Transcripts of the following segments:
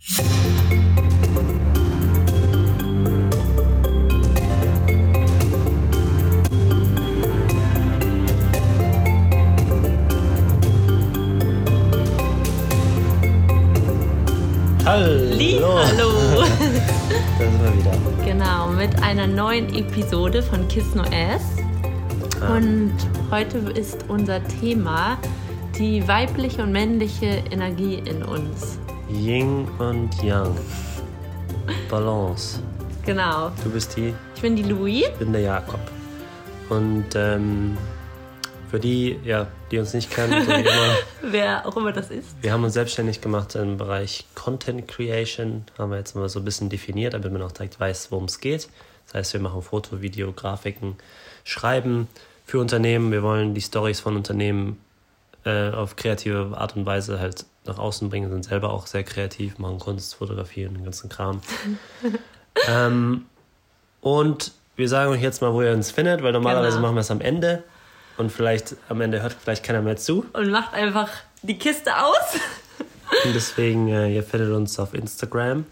Hallo. Hallo. Da sind wir wieder. Genau, mit einer neuen Episode von Kiss No Ass. Ah. Und heute ist unser Thema die weibliche und männliche Energie in uns. Yin und Yang. Balance. Genau. Du bist die, Ich bin die Louis. ich bin der Jakob. Und ähm, für die, ja, die uns nicht kennen, so immer, Wer auch immer das ist. wir haben uns selbstständig gemacht im Bereich Content Creation. Haben wir jetzt mal so ein bisschen definiert, damit man auch direkt weiß, worum es geht. Das heißt, wir machen Foto, Video, Grafiken, Schreiben für Unternehmen. Wir wollen die Stories von Unternehmen äh, auf kreative Art und Weise halt nach außen bringen, sind selber auch sehr kreativ, machen Kunst, fotografieren, den ganzen Kram. ähm, und wir sagen euch jetzt mal, wo ihr uns findet, weil normalerweise Genau. machen wir es am Ende. Und vielleicht am Ende hört vielleicht keiner mehr zu. Und macht einfach die Kiste aus. Und deswegen, äh, ihr findet uns auf Instagram.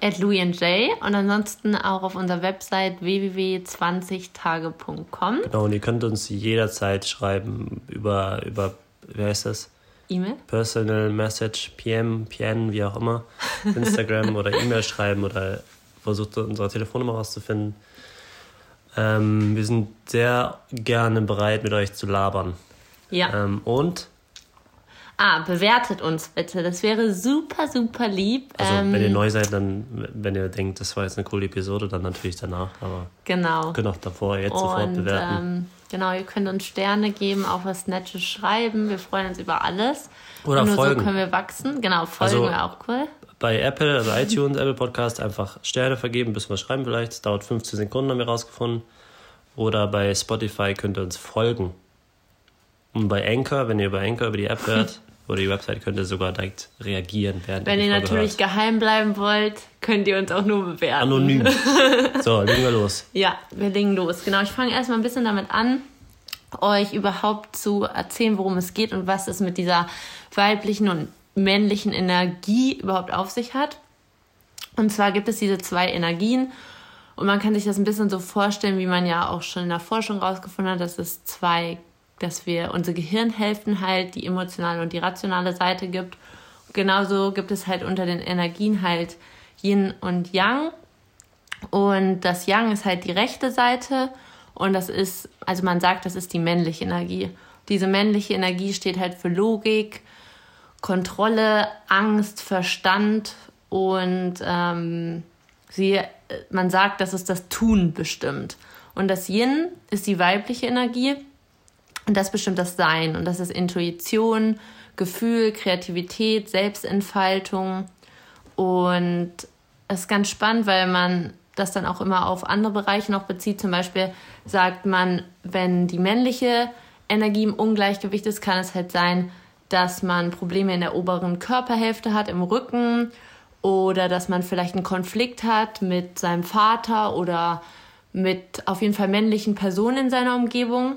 At Louis and Jay. Und ansonsten auch auf unserer Website www.20tage.com. Genau, und ihr könnt uns jederzeit schreiben über, über wie heißt das? E-Mail. Personal Message, PM, PN, wie auch immer. Instagram oder E-Mail schreiben oder versucht unsere Telefonnummer rauszufinden. Ähm, wir sind sehr gerne bereit, mit euch zu labern. Ja. Ähm, und, Ah, bewertet uns bitte. Das wäre super, super lieb. also Ähm, wenn ihr neu seid, dann, wenn ihr denkt, das war jetzt eine coole Episode, dann natürlich danach. Aber Genau. könnt auch davor jetzt sofort Und bewerten. Genau, ihr könnt uns Sterne geben, auch was Nettes schreiben. Wir freuen uns über alles. Oder Und nur folgen. so können wir wachsen. Genau, folgen Also- wäre auch cool. bei Apple, also iTunes, Apple Podcast, einfach Sterne vergeben, bis wir schreiben vielleicht. Das dauert 15 Sekunden, haben wir rausgefunden. Oder bei Spotify könnt ihr uns folgen. Und bei Anchor, wenn ihr über Anchor, über die App hört, oder die Website, könnt ihr sogar direkt reagieren. Während Wenn ihr natürlich hört. geheim bleiben wollt, könnt ihr uns auch nur bewerten. Anonym. So, legen wir los. Ja, wir legen los. Genau, ich fange erstmal ein bisschen damit an, euch überhaupt zu erzählen, worum es geht und was es mit dieser weiblichen und männlichen Energie überhaupt auf sich hat. Und zwar gibt es diese zwei Energien und man kann sich das ein bisschen so vorstellen, wie man ja auch schon in der Forschung rausgefunden hat, dass es zwei, dass wir unsere Gehirnhälften halt die emotionale und die rationale Seite gibt. Genauso gibt es halt unter den Energien halt Yin und Yang. Und das Yang ist halt die rechte Seite und das ist, also man sagt, das ist die männliche Energie. Diese männliche Energie steht halt für Logik, Kontrolle, Angst, Verstand und ähm, sie, man sagt, dass es das Tun bestimmt. Und das Yin ist die weibliche Energie und das bestimmt das Sein und das ist Intuition, Gefühl, Kreativität, Selbstentfaltung und es ist ganz spannend, weil man das dann auch immer auf andere Bereiche noch bezieht. Zum Beispiel sagt man, wenn die männliche Energie im Ungleichgewicht ist, kann es halt sein, dass man Probleme in der oberen Körperhälfte hat, im Rücken oder dass man vielleicht einen Konflikt hat mit seinem Vater oder mit auf jeden Fall männlichen Personen in seiner Umgebung.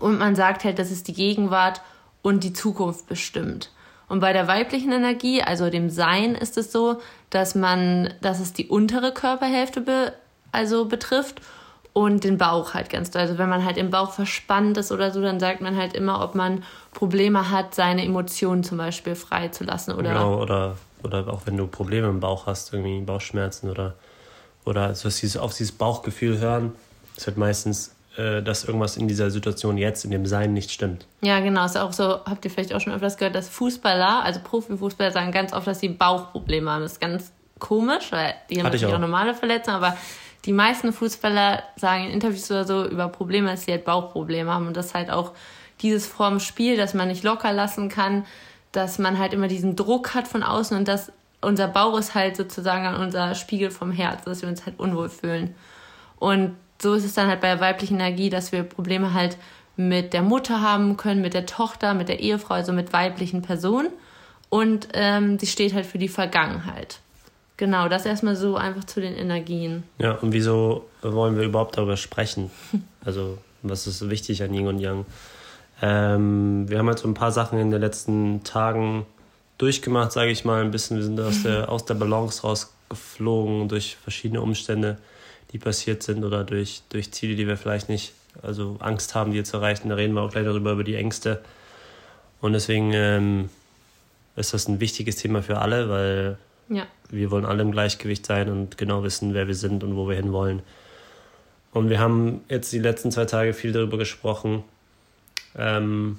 Und man sagt halt, dass es die Gegenwart und die Zukunft bestimmt. Und bei der weiblichen Energie, also dem Sein, ist es so, dass man, dass es die untere Körperhälfte be, also betrifft und den Bauch halt ganz doll. Also wenn man halt im Bauch verspannt ist oder so, dann sagt man halt immer, ob man Probleme hat, seine Emotionen zum Beispiel freizulassen oder Genau, oder, oder auch wenn du Probleme im Bauch hast, irgendwie Bauchschmerzen oder, oder so dieses, auf dieses Bauchgefühl hören, es wird meistens, äh, dass irgendwas in dieser Situation jetzt, in dem Sein nicht stimmt. Ja, genau. Ist auch so, habt ihr vielleicht auch schon öfters gehört, dass Fußballer, also Profifußballer, sagen ganz oft, dass sie Bauchprobleme haben. Das ist ganz komisch, weil die haben Hatte natürlich auch. auch. normale Verletzungen, aber die meisten Fußballer sagen in Interviews oder so über Probleme, dass sie halt Bauchprobleme haben. Und das ist halt auch dieses vorm Spiel, dass man nicht locker lassen kann, dass man halt immer diesen Druck hat von außen und dass unser Bauch ist halt sozusagen unser Spiegel vom Herz, dass wir uns halt unwohl fühlen. Und so ist es dann halt bei der weiblichen Energie, dass wir Probleme halt mit der Mutter haben können, mit der Tochter, mit der Ehefrau, also mit weiblichen Personen. Und ähm, sie steht halt für die Vergangenheit. Genau, das erstmal so einfach zu den Energien. Ja, und wieso wollen wir überhaupt darüber sprechen? Also, was ist wichtig an Yin und Yang? Ähm, wir haben halt so ein paar Sachen in den letzten Tagen durchgemacht, sage ich mal, ein bisschen. Wir sind aus der, aus der Balance rausgeflogen durch verschiedene Umstände, die passiert sind oder durch, durch Ziele, die wir vielleicht nicht, also Angst haben, die zu erreichen. Da reden wir auch gleich darüber, über die Ängste. Und deswegen ähm, ist das ein wichtiges Thema für alle, weil Ja. wir wollen alle im Gleichgewicht sein und genau wissen, wer wir sind und wo wir hinwollen. Und wir haben jetzt die letzten zwei Tage viel darüber gesprochen. Ähm,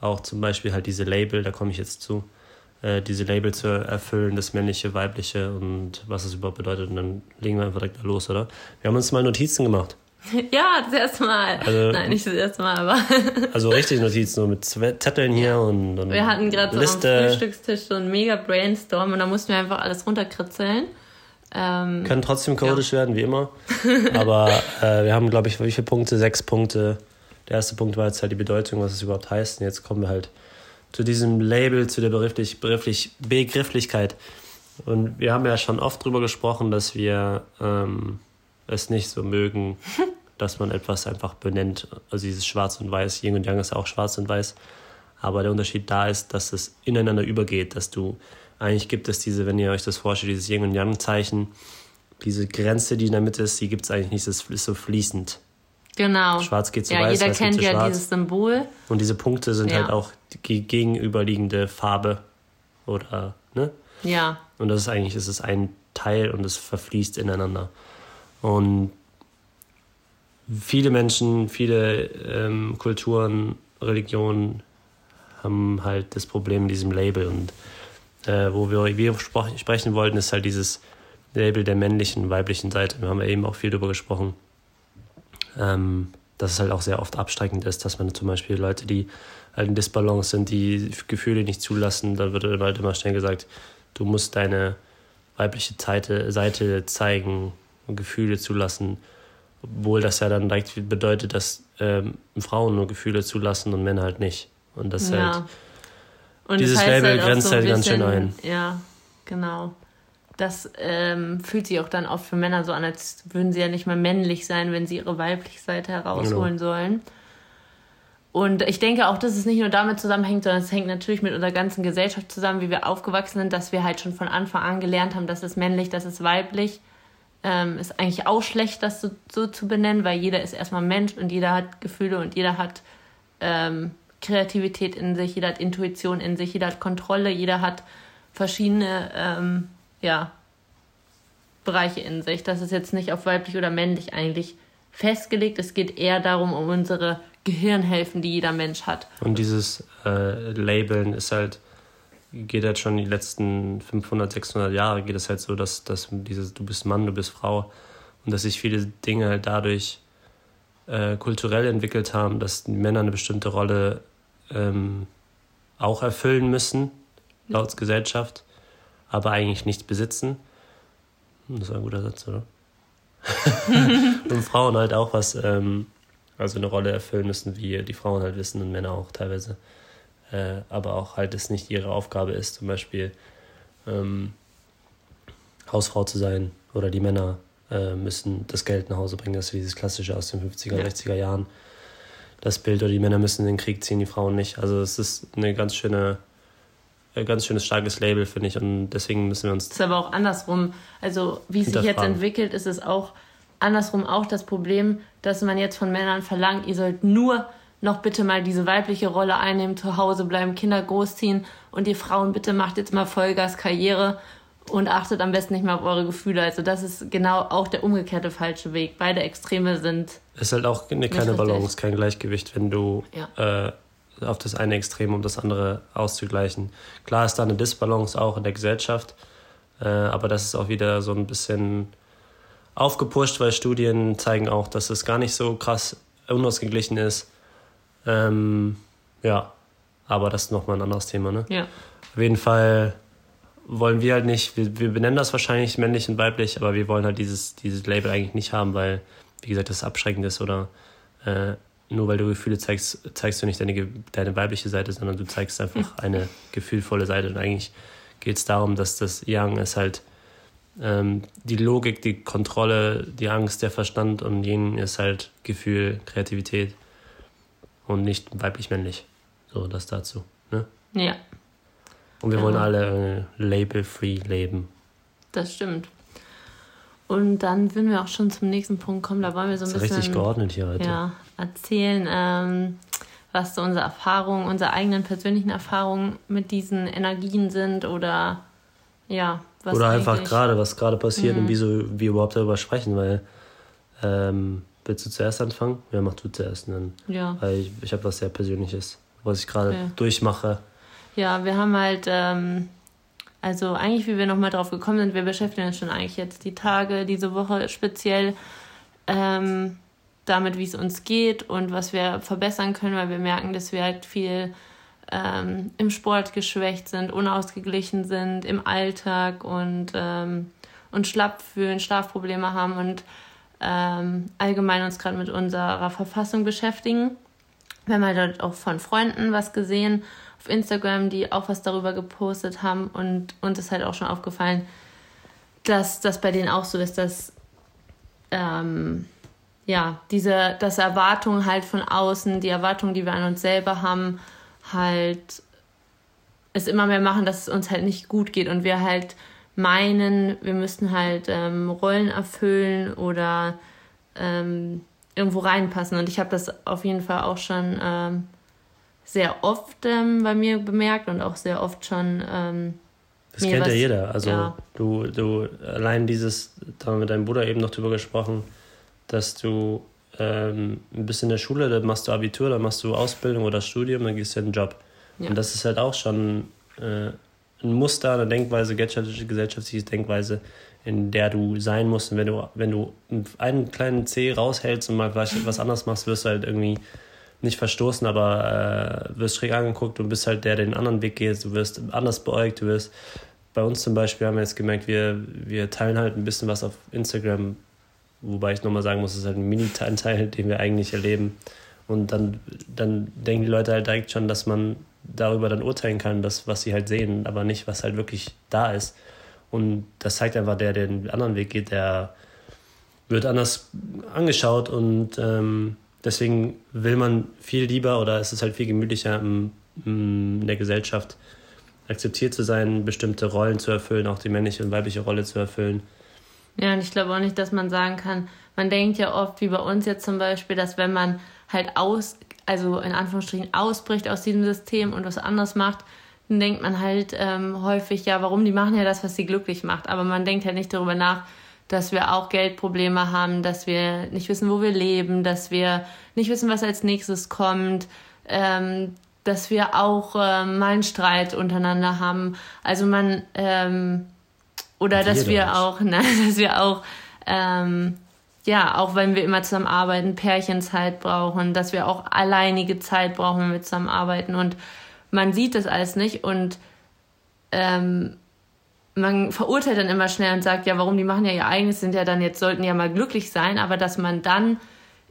auch zum Beispiel halt diese Label, da komme ich jetzt zu, äh, diese Label zu erfüllen, das männliche, weibliche und was es überhaupt bedeutet. Und dann legen wir einfach direkt los, oder? Wir haben uns mal Notizen gemacht. Ja, das erste Mal. Also- Nein, nicht das erste Mal, aber Also richtig Notizen, so mit Zetteln hier und, und wir hatten gerade so am. Frühstückstisch so ein mega Brainstorm und da mussten wir einfach alles runterkritzeln. Ähm, Kann trotzdem chaotisch werden, wie immer. Aber äh, wir haben, glaube ich, wie viele Punkte? Sechs Punkte. Der erste Punkt war jetzt halt die Bedeutung, was es überhaupt heißt. Und jetzt kommen wir halt zu diesem Label, zu der Begrifflich, Begrifflich, Begrifflichkeit. Und wir haben ja schon oft drüber gesprochen, dass wir ähm, es nicht so mögen, dass man etwas einfach benennt. Also dieses Schwarz und Weiß, Yin und Yang ist auch Schwarz und Weiß. Aber der Unterschied da ist, dass es ineinander übergeht, dass du eigentlich gibt es diese, wenn ihr euch das vorstellt, dieses Yin und Yang-Zeichen, diese Grenze, die in der Mitte ist, die gibt es eigentlich nicht, das ist so fließend. Genau. Schwarz geht zu ja, weiß, jeder weiß geht kennt zu ja schwarz. dieses Symbol. Und diese Punkte sind Ja. halt auch die gegenüberliegende Farbe oder, ne? Ja, Und das ist eigentlich, es ist ein Teil und es verfließt ineinander. Und viele Menschen, viele ähm, Kulturen, Religionen haben halt das Problem mit diesem Label. Und äh, wo wir, wir sprechen wollten, ist halt dieses Label der männlichen, weiblichen Seite. Wir haben ja eben auch viel darüber gesprochen. Ähm, dass es halt auch sehr oft abstreckend ist, dass man zum Beispiel Leute, die halt in Disbalance sind, die Gefühle nicht zulassen, dann wird halt immer schnell gesagt, du musst deine weibliche Seite, Seite zeigen und Gefühle zulassen, obwohl das ja dann direkt bedeutet, dass ähm, Frauen nur Gefühle zulassen und Männer halt nicht. Und das ja. halt, Und dieses das heißt Label auch grenzt so halt ganz schön ein. Ja, genau. Das ähm, fühlt sich auch dann oft für Männer so an, als würden sie ja nicht mehr männlich sein, wenn sie ihre weibliche Seite herausholen Genau. sollen. Und ich denke auch, dass es nicht nur damit zusammenhängt, sondern es hängt natürlich mit unserer ganzen Gesellschaft zusammen, wie wir aufgewachsen sind, dass wir halt schon von Anfang an gelernt haben, das ist männlich, das ist weiblich. Ähm, ist eigentlich auch schlecht, das so, so zu benennen, weil jeder ist erstmal Mensch und jeder hat Gefühle und jeder hat ähm, Kreativität in sich, jeder hat Intuition in sich, jeder hat Kontrolle, jeder hat verschiedene ähm, ja, Bereiche in sich. Das ist jetzt nicht auf weiblich oder männlich eigentlich festgelegt. Es geht eher darum, um unsere Gehirnhälften, die jeder Mensch hat. Und dieses äh, Labeln ist halt, geht halt schon die letzten 500, 600 Jahre, geht es halt so, dass, dass dieses, du bist Mann, du bist Frau und dass sich viele Dinge halt dadurch äh, kulturell entwickelt haben, dass Männer eine bestimmte Rolle ähm, auch erfüllen müssen, laut Gesellschaft, aber eigentlich nichts besitzen. Das ist ein guter Satz, oder? und Frauen halt auch was, ähm, also eine Rolle erfüllen müssen, wie die Frauen halt wissen und Männer auch teilweise. Äh, aber auch halt es nicht ihre Aufgabe ist, zum Beispiel ähm, Hausfrau zu sein oder die Männer äh, müssen das Geld nach Hause bringen. Das ist dieses klassische aus den 50er, Ja. 60er Jahren. Das Bild oder die Männer müssen in den Krieg ziehen, die Frauen nicht. Also es ist eine ganz schöne, ganz schönes starkes Label, finde ich. Und deswegen müssen wir uns Es ist aber auch andersrum. Also, wie es sich jetzt entwickelt, ist es auch andersrum auch das Problem, dass man jetzt von Männern verlangt, ihr sollt nur noch bitte mal diese weibliche Rolle einnehmen, zu Hause bleiben, Kinder großziehen und ihr Frauen bitte macht jetzt mal Vollgas Karriere und achtet am besten nicht mehr auf eure Gefühle. Also das ist genau auch der umgekehrte falsche Weg. Beide Extreme sind ist halt auch eine, keine. Balance, kein Gleichgewicht, wenn du Ja. äh, auf das eine Extrem, um das andere auszugleichen. Klar ist da eine Disbalance auch in der Gesellschaft, äh, aber das ist auch wieder so ein bisschen aufgepusht, weil Studien zeigen auch, dass es gar nicht so krass unausgeglichen ist. Ähm, ja, aber das ist nochmal ein anderes Thema, ne? ja Auf jeden Fall wollen wir halt nicht, wir, wir benennen das wahrscheinlich männlich und weiblich, aber wir wollen halt dieses, dieses Label eigentlich nicht haben, weil, wie gesagt, das abschreckend ist oder äh, nur weil du Gefühle zeigst, zeigst du nicht deine, deine weibliche Seite, sondern du zeigst einfach eine gefühlvolle Seite. Und eigentlich geht es darum, dass das Yang ist halt ähm, die Logik, die Kontrolle, die Angst, der Verstand und Yin ist halt Gefühl, Kreativität und nicht weiblich-männlich. So, das dazu. Ne? ja Und wir ja. wollen alle äh, label-free leben. Das stimmt. Und dann würden wir auch schon zum nächsten Punkt kommen. Da wollen wir so ein bisschen. Richtig geordnet hier heute. Ja, erzählen, ähm, was so unsere Erfahrungen, unsere eigenen persönlichen Erfahrungen mit diesen Energien sind oder ja, was. Oder einfach gerade, was gerade passiert mhm. und wieso wir überhaupt darüber sprechen, weil ähm, willst du zuerst anfangen? Ja, mach du zuerst. Dann, ja. Weil ich, ich habe was sehr Persönliches, was ich gerade okay. durchmache. Ja, wir haben halt ähm, also eigentlich, wie wir nochmal drauf gekommen sind, wir beschäftigen uns schon eigentlich jetzt die Tage, diese Woche speziell ähm, damit, wie es uns geht und was wir verbessern können, weil wir merken, dass wir halt viel ähm, im Sport geschwächt sind, unausgeglichen sind, im Alltag und ähm, uns schlapp fühlen, Schlafprobleme haben und ähm, allgemein uns gerade mit unserer Verfassung beschäftigen. Wir haben halt auch von Freunden was gesehen auf Instagram, die auch was darüber gepostet haben und uns ist halt auch schon aufgefallen, dass das bei denen auch so ist, dass ähm, ja, diese, dass Erwartungen halt von außen, die Erwartungen, die wir an uns selber haben, halt es immer mehr machen, dass es uns halt nicht gut geht und wir halt meinen, wir müssten halt ähm, Rollen erfüllen oder ähm, irgendwo reinpassen. Und ich habe das auf jeden Fall auch schon ähm, sehr oft ähm, bei mir bemerkt und auch sehr oft schon. Ähm, das kennt was, ja jeder. Also ja. du, du allein dieses, da haben wir mit deinem Bruder eben noch drüber gesprochen, dass du ähm, bist in der Schule, dann machst du Abitur, dann machst du Ausbildung oder Studium, dann gehst du in den Job. Ja. Und das ist halt auch schon äh, ein Muster, eine Denkweise, gesellschaftliche Denkweise, in der du sein musst. Und wenn du, wenn du einen kleinen C raushältst und mal vielleicht was anderes machst, wirst du halt irgendwie nicht verstoßen, aber äh, wirst schräg angeguckt und bist halt der, der den anderen Weg geht. Du wirst anders beäugt, du wirst. Bei uns zum Beispiel haben wir jetzt gemerkt, wir, wir teilen halt ein bisschen was auf Instagram, wobei ich nochmal sagen muss, es ist halt ein Mini-Teil, den wir eigentlich erleben. Und dann, dann denken die Leute halt direkt schon, dass man darüber dann urteilen kann, das, was sie halt sehen, aber nicht, was halt wirklich da ist. Und das zeigt einfach, der, der den anderen Weg geht, der wird anders angeschaut und ähm, deswegen will man viel lieber oder es ist halt viel gemütlicher im, in der Gesellschaft akzeptiert zu sein, bestimmte Rollen zu erfüllen, auch die männliche und weibliche Rolle zu erfüllen. Ja, und ich glaube auch nicht, dass man sagen kann, man denkt ja oft, wie bei uns jetzt zum Beispiel, dass wenn man halt aus, also in Anführungsstrichen ausbricht aus diesem System und was anderes macht, dann denkt man halt ähm, häufig, ja, warum? Die machen ja das, was sie glücklich macht. Aber man denkt halt nicht darüber nach, dass wir auch Geldprobleme haben, dass wir nicht wissen, wo wir leben, dass wir nicht wissen, was als nächstes kommt, ähm, dass wir auch ähm, mal einen Streit untereinander haben. Also man ähm, oder dass wir auch, nein, dass wir auch ähm, ja, auch wenn wir immer zusammen arbeiten, Pärchenzeit brauchen, dass wir auch alleinige Zeit brauchen, wenn wir zusammen arbeiten. Und man sieht das alles nicht und ähm, man verurteilt dann immer schnell und sagt, ja, warum die machen ja ihr eigenes, sind ja dann jetzt, sollten ja mal glücklich sein, aber dass man dann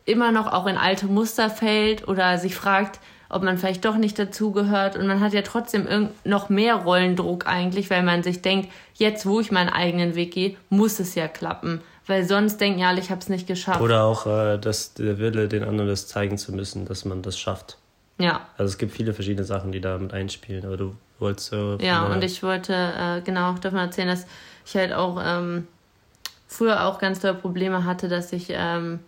immer noch auch in alte Muster fällt oder sich fragt, ob man vielleicht doch nicht dazugehört und man hat ja trotzdem noch mehr Rollendruck eigentlich, weil man sich denkt, jetzt wo ich meinen eigenen Weg gehe, muss es ja klappen, weil sonst denken ja alle, ich habe es nicht geschafft. Oder auch äh, dass der Wille, den anderen das zeigen zu müssen, dass man das schafft. Ja. Also es gibt viele verschiedene Sachen, die da mit einspielen, aber du wolltest so. Ja, und ich wollte äh, genau auch davon erzählen, dass ich halt auch ähm, früher auch ganz tolle Probleme hatte, dass ich ähm,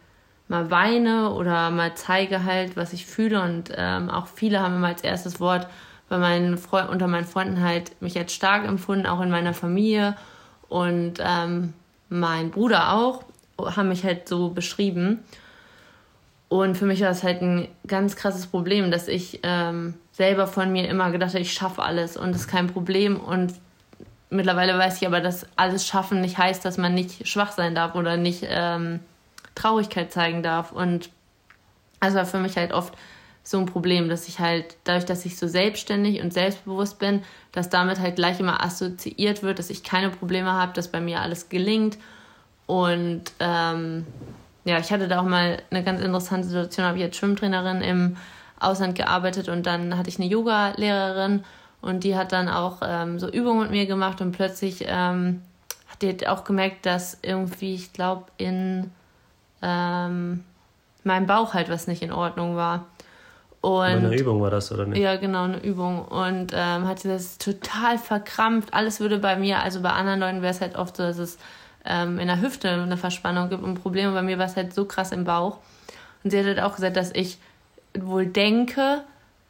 mal weine oder mal zeige halt, was ich fühle und ähm, auch viele haben immer als erstes Wort bei meinen Freu unter meinen Freunden halt mich als stark empfunden, auch in meiner Familie und ähm, mein Bruder auch, haben mich halt so beschrieben. Und für mich war es halt ein ganz krasses Problem, dass ich ähm, selber von mir immer gedacht habe, ich schaffe alles und das ist kein Problem. Und mittlerweile weiß ich aber, dass alles schaffen nicht heißt, dass man nicht schwach sein darf oder nicht ähm, Traurigkeit zeigen darf. Und das war für mich halt oft so ein Problem, dass ich halt, dadurch, dass ich so selbstständig und selbstbewusst bin, dass damit halt gleich immer assoziiert wird, dass ich keine Probleme habe, dass bei mir alles gelingt. Und ähm, ja, ich hatte da auch mal eine ganz interessante Situation, habe ich als Schwimmtrainerin im Ausland gearbeitet und dann hatte ich eine Yoga-Lehrerin und die hat dann auch ähm, so Übungen mit mir gemacht und plötzlich ähm, hat die auch gemerkt, dass irgendwie, ich glaube, in ähm, meinem Bauch halt was nicht in Ordnung war. Und, eine Übung war das, oder nicht? Ja, genau, eine Übung. Und ähm, hat sie das total verkrampft. Alles würde bei mir, also bei anderen Leuten wäre es halt oft so, dass es ähm, in der Hüfte eine Verspannung gibt und Probleme. Bei mir war es halt so krass im Bauch. Und sie hat halt auch gesagt, dass ich wohl denke,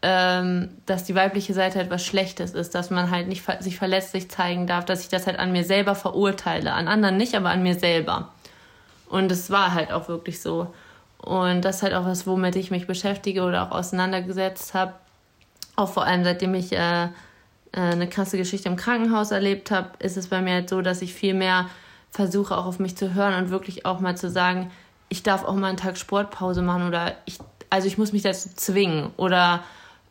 ähm, dass die weibliche Seite halt was Schlechtes ist, dass man halt nicht sich verletzlich zeigen darf, dass ich das halt an mir selber verurteile. An anderen nicht, aber an mir selber. Und es war halt auch wirklich so. Und das ist halt auch was, womit ich mich beschäftige oder auch auseinandergesetzt habe. Auch vor allem seitdem ich äh, äh eine krasse Geschichte im Krankenhaus erlebt habe, ist es bei mir halt so, dass ich viel mehr versuche, auch auf mich zu hören und wirklich auch mal zu sagen, ich darf auch mal einen Tag Sportpause machen oder ich, also ich muss mich dazu zwingen oder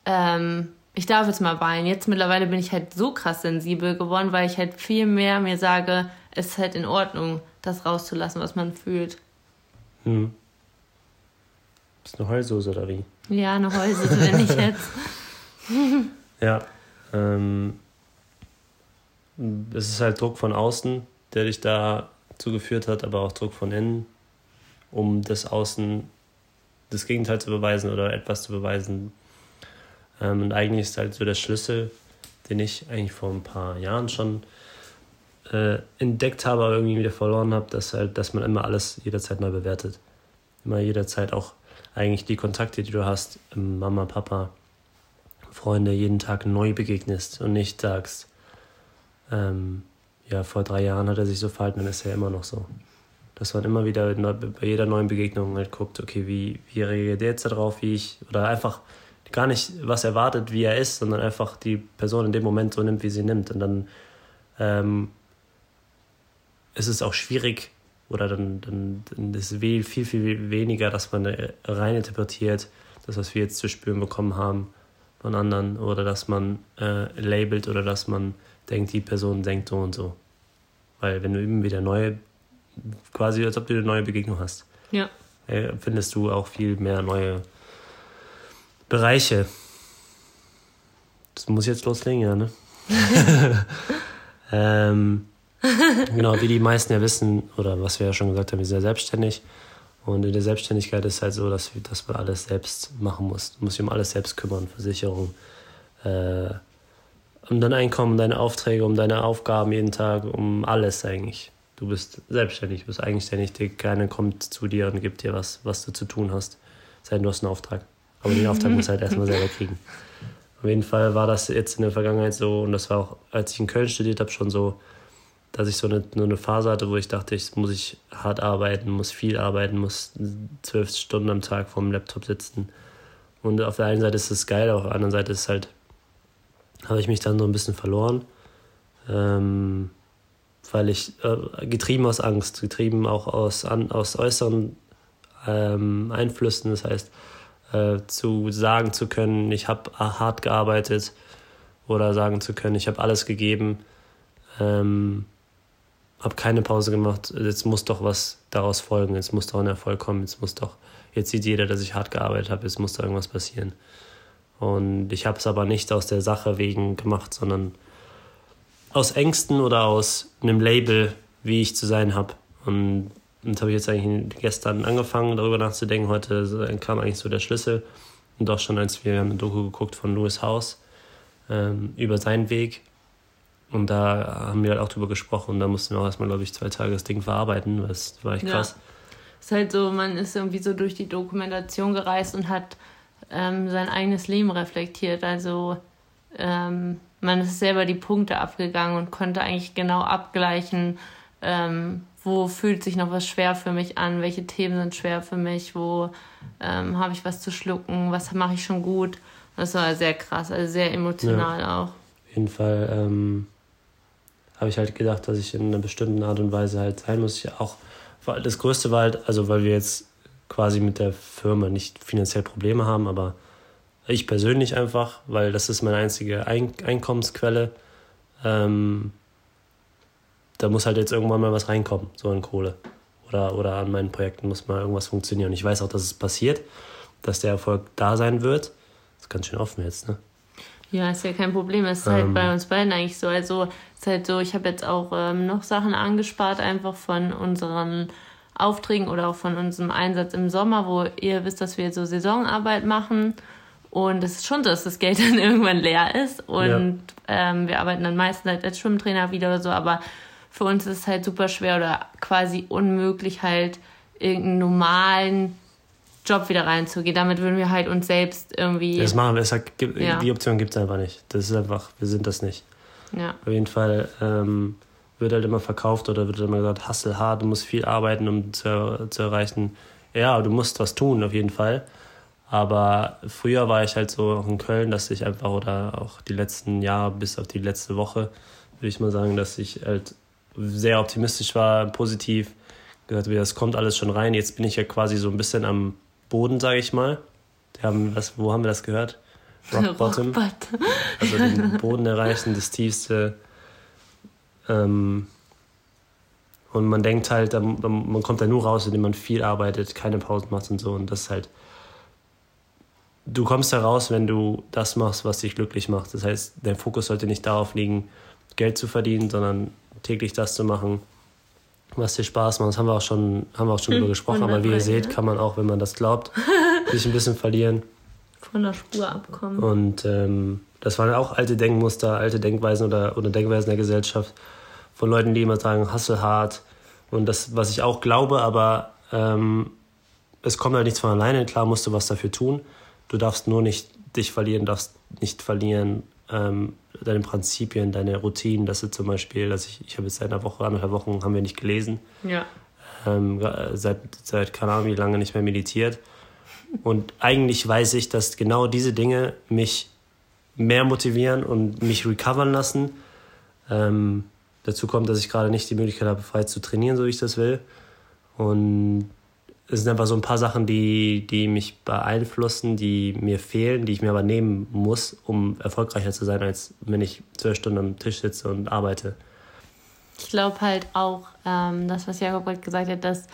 ähm, ich darf jetzt mal weinen. Jetzt mittlerweile bin ich halt so krass sensibel geworden, weil ich halt viel mehr mir sage, es ist halt in Ordnung, das rauszulassen, was man fühlt. Hm. Ist eine Heulsoße oder wie? Ja, eine Heulsoße, wenn ich jetzt. ja. Ähm, es ist halt Druck von außen, der dich da zugeführt hat, aber auch Druck von innen, um das Außen das Gegenteil zu beweisen oder etwas zu beweisen. Ähm, und eigentlich ist halt so der Schlüssel, den ich eigentlich vor ein paar Jahren schon äh, entdeckt habe, aber irgendwie wieder verloren habe, dass halt, dass man immer alles jederzeit neu bewertet. Immer jederzeit auch eigentlich die Kontakte, die du hast, ähm, Mama, Papa, Freunde, jeden Tag neu begegnest und nicht sagst, ähm, ja, vor drei Jahren hat er sich so verhalten, dann ist er immer noch so. Dass man immer wieder bei jeder neuen Begegnung halt guckt, okay, wie, wie reagiert der jetzt darauf, wie ich, oder einfach gar nicht was erwartet, wie er ist, sondern einfach die Person in dem Moment so nimmt, wie sie nimmt. Und dann ähm, ist es auch schwierig, oder dann, dann, dann ist es viel, viel weniger, dass man rein interpretiert, das, was wir jetzt zu spüren bekommen haben von anderen, oder dass man äh, labelt oder dass man denkt, die Person denkt so und so. Weil wenn du eben wieder neue, quasi als ob du eine neue Begegnung hast, ja. Äh, findest du auch viel mehr neue Bereiche. Das muss jetzt loslegen, ja, ne? ähm, genau, wie die meisten ja wissen, oder was wir ja schon gesagt haben, wir sind ja selbstständig. Und in der Selbstständigkeit ist es halt so, dass, dass man alles selbst machen muss. Du musst dich um alles selbst kümmern, Versicherung, äh, um dein Einkommen, deine Aufträge, um deine Aufgaben jeden Tag, um alles eigentlich. Du bist selbstständig, du bist eigenständig, keiner kommt zu dir und gibt dir was, was du zu tun hast. Sei du hast einen Auftrag. Aber den Auftrag musst du halt erstmal selber kriegen. Auf jeden Fall war das jetzt in der Vergangenheit so, und das war auch, als ich in Köln studiert habe, schon so, dass ich so eine, nur eine Phase hatte, wo ich dachte, ich muss ich hart arbeiten, muss viel arbeiten, muss zwölf Stunden am Tag vorm Laptop sitzen. Und auf der einen Seite ist es geil, auf der anderen Seite ist halt, habe ich mich dann so ein bisschen verloren. Ähm, weil ich, äh, getrieben aus Angst, getrieben auch aus, an, aus äußeren ähm, Einflüssen, das heißt, äh, zu sagen zu können, ich habe hart gearbeitet oder sagen zu können, ich habe alles gegeben. Ähm, habe keine Pause gemacht, jetzt muss doch was daraus folgen, jetzt muss doch ein Erfolg kommen, jetzt muss doch, jetzt sieht jeder, dass ich hart gearbeitet habe, jetzt muss da irgendwas passieren. Und ich habe es aber nicht aus der Sache wegen gemacht, sondern aus Ängsten oder aus einem Label, wie ich zu sein habe. Und das habe ich jetzt eigentlich gestern angefangen, darüber nachzudenken. Heute kam eigentlich so der Schlüssel. Und auch schon, als wir haben eine Doku geguckt von Louis House ähm, über seinen Weg, und da haben wir halt auch drüber gesprochen und da mussten wir auch erstmal, glaube ich, zwei Tage das Ding verarbeiten. Das war echt krass. Ja. Ist halt so, man ist irgendwie so durch die Dokumentation gereist und hat ähm, sein eigenes Leben reflektiert. Also ähm, man ist selber die Punkte abgegangen und konnte eigentlich genau abgleichen, ähm, wo fühlt sich noch was schwer für mich an, welche Themen sind schwer für mich, wo ähm, habe ich was zu schlucken, was mache ich schon gut. Das war sehr krass, also sehr emotional ja. auch. Auf jeden Fall ähm, habe ich halt gedacht, dass ich in einer bestimmten Art und Weise halt sein muss. Ich auch, das Größte war halt, also weil wir jetzt quasi mit der Firma nicht finanziell Probleme haben, aber ich persönlich einfach, weil das ist meine einzige Ein Einkommensquelle. Ähm, da muss halt jetzt irgendwann mal was reinkommen, so an Kohle. Oder, oder an meinen Projekten muss mal irgendwas funktionieren. Ich weiß auch, dass es passiert, dass der Erfolg da sein wird. Das ist ganz schön offen jetzt, ne? Ja, ist ja kein Problem. Es ist halt ähm, halt bei uns beiden eigentlich so. Also ist halt so, ich habe jetzt auch ähm, noch Sachen angespart, einfach von unseren Aufträgen oder auch von unserem Einsatz im Sommer, wo ihr wisst, dass wir so Saisonarbeit machen. Und es ist schon so, dass das Geld dann irgendwann leer ist. Und ja. ähm, wir arbeiten dann meistens halt als Schwimmtrainer wieder oder so, aber für uns ist es halt super schwer oder quasi unmöglich, halt irgendeinen normalen Job wieder reinzugehen. Damit würden wir halt uns selbst irgendwie. Das machen wir. Es hat, ja. Die Option gibt es einfach nicht. Das ist einfach, wir sind das nicht. Ja. Auf jeden Fall ähm, wird halt immer verkauft oder wird immer gesagt, hustle hart, du musst viel arbeiten, um zu, zu erreichen. Ja, du musst was tun, auf jeden Fall. Aber früher war ich halt so in Köln, dass ich einfach, oder auch die letzten Jahre bis auf die letzte Woche, würde ich mal sagen, dass ich halt sehr optimistisch war, positiv, gesagt, das kommt alles schon rein. Jetzt bin ich ja quasi so ein bisschen am Boden, sage ich mal. Haben was, wo haben wir das gehört? Rock Bottom. Rock bottom. also den Boden erreichen, das tiefste. Ähm, und man denkt halt, man kommt da nur raus, indem man viel arbeitet, keine Pause macht und so. Und das ist halt. Du kommst da raus, wenn du das machst, was dich glücklich macht. Das heißt, dein Fokus sollte nicht darauf liegen, Geld zu verdienen, sondern täglich das zu machen, was dir Spaß macht. Das haben wir auch schon, haben wir auch schon hm, drüber gesprochen, aber wie ihr seht, kann man auch, wenn man das glaubt, sich ein bisschen verlieren. Von der Spur abkommen. Und ähm, das waren auch alte Denkmuster, alte Denkweisen oder, oder Denkweisen der Gesellschaft von Leuten, die immer sagen, hasse hart. Und das, was ich auch glaube, aber ähm, es kommt halt nichts von alleine. Klar musst du was dafür tun. Du darfst nur nicht dich verlieren, darfst nicht verlieren, ähm, deine Prinzipien, deine Routinen, dass du zum Beispiel, dass ich, ich habe jetzt seit einer Woche, anderthalb Wochen haben wir nicht gelesen. Ja. Ähm, seit, seit keine Ahnung wie lange nicht mehr meditiert. Und eigentlich weiß ich, dass genau diese Dinge mich mehr motivieren und mich recovern lassen. Ähm, dazu kommt, dass ich gerade nicht die Möglichkeit habe, frei zu trainieren, so wie ich das will. Und es sind einfach so ein paar Sachen, die, die mich beeinflussen, die mir fehlen, die ich mir aber nehmen muss, um erfolgreicher zu sein, als wenn ich zwölf Stunden am Tisch sitze und arbeite. Ich glaube halt auch, ähm, das, was Jakob gerade gesagt hat, dass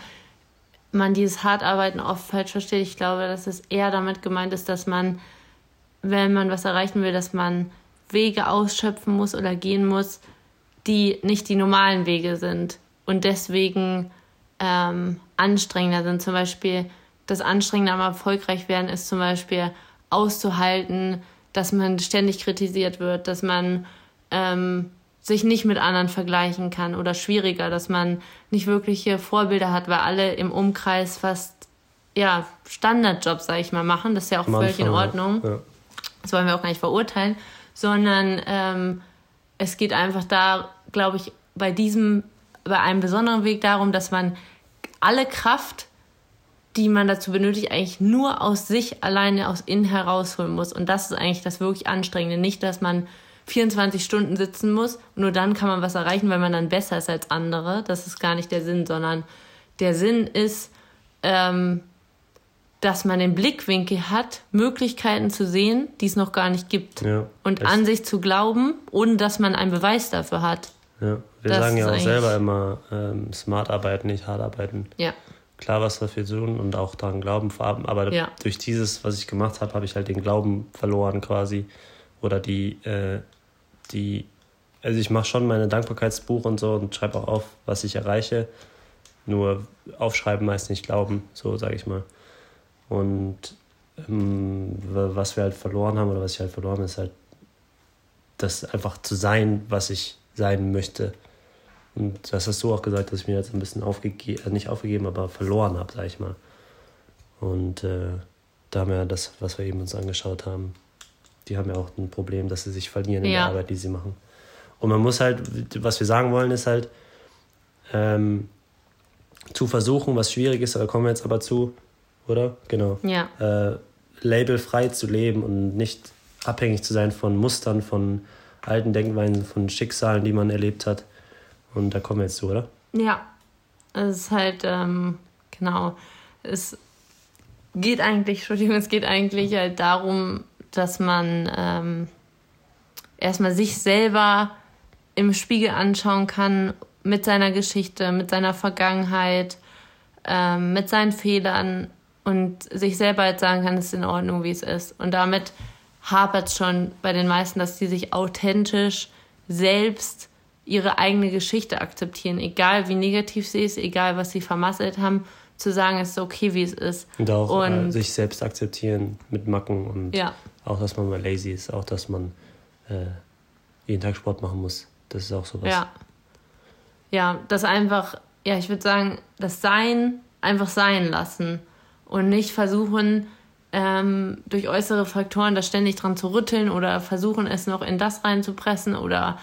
man dieses Hartarbeiten oft falsch versteht. Ich glaube, dass es eher damit gemeint ist, dass man, wenn man was erreichen will, dass man Wege ausschöpfen muss oder gehen muss, die nicht die normalen Wege sind. Und deswegen ähm, anstrengender sind. Zum Beispiel das Anstrengende am erfolgreich werden ist zum Beispiel auszuhalten, dass man ständig kritisiert wird, dass man ähm, sich nicht mit anderen vergleichen kann oder schwieriger, dass man nicht wirkliche Vorbilder hat, weil alle im Umkreis fast ja Standardjobs, sag ich mal, machen. Das ist ja auch völlig in Ordnung. Ja. Das wollen wir auch gar nicht verurteilen, sondern ähm, es geht einfach da, glaube ich, bei diesem, bei einem besonderen Weg darum, dass man alle Kraft, die man dazu benötigt, eigentlich nur aus sich alleine, aus innen herausholen muss. Und das ist eigentlich das wirklich Anstrengende. Nicht, dass man 24 Stunden sitzen muss und nur dann kann man was erreichen, weil man dann besser ist als andere. Das ist gar nicht der Sinn, sondern der Sinn ist, ähm, dass man den Blickwinkel hat, Möglichkeiten zu sehen, die es noch gar nicht gibt. Ja, und an sich zu glauben, ohne dass man einen Beweis dafür hat. Ja, wir das sagen ja auch selber immer, ähm, smart arbeiten, nicht hart arbeiten. Ja. Klar, was dafür tun und auch daran glauben, aber ja. durch dieses, was ich gemacht habe, habe ich halt den Glauben verloren quasi. Oder die, äh, die, also ich mache schon meine Dankbarkeitsbuch und so und schreibe auch auf, was ich erreiche. Nur aufschreiben meist nicht glauben, so sage ich mal. Und ähm, was wir halt verloren haben oder was ich halt verloren habe, ist halt das einfach zu sein, was ich sein möchte. Und das hast du auch gesagt, dass ich mir jetzt ein bisschen aufgegeben, äh, nicht aufgegeben, aber verloren habe, sag ich mal. Und äh, da haben wir das, was wir eben uns angeschaut haben, die haben ja auch ein Problem, dass sie sich verlieren in ja. der Arbeit, die sie machen. Und man muss halt, was wir sagen wollen, ist halt, ähm, zu versuchen, was schwierig ist, da kommen wir jetzt aber zu, oder? Genau. Ja. Äh, labelfrei zu leben und nicht abhängig zu sein von Mustern, von alten Denkweisen, von Schicksalen, die man erlebt hat. Und da kommen wir jetzt zu, oder? Ja. Es ist halt, ähm, genau. Es geht eigentlich, Entschuldigung, es geht eigentlich halt darum, dass man ähm, erstmal sich selber im Spiegel anschauen kann mit seiner Geschichte, mit seiner Vergangenheit, ähm, mit seinen Fehlern und sich selber jetzt sagen kann, es ist in Ordnung, wie es ist. Und damit hapert es schon bei den meisten, dass sie sich authentisch selbst ihre eigene Geschichte akzeptieren, egal wie negativ sie ist, egal was sie vermasselt haben, zu sagen, es ist okay, wie es ist. Und auch äh, Und- sich selbst akzeptieren mit Macken und Ja. auch, dass man mal lazy ist, auch, dass man äh, jeden Tag Sport machen muss. Das ist auch sowas. Ja. Ja, das einfach, ja, ich würde sagen, das Sein einfach sein lassen und nicht versuchen, ähm, durch äußere Faktoren da ständig dran zu rütteln oder versuchen, es noch in das reinzupressen oder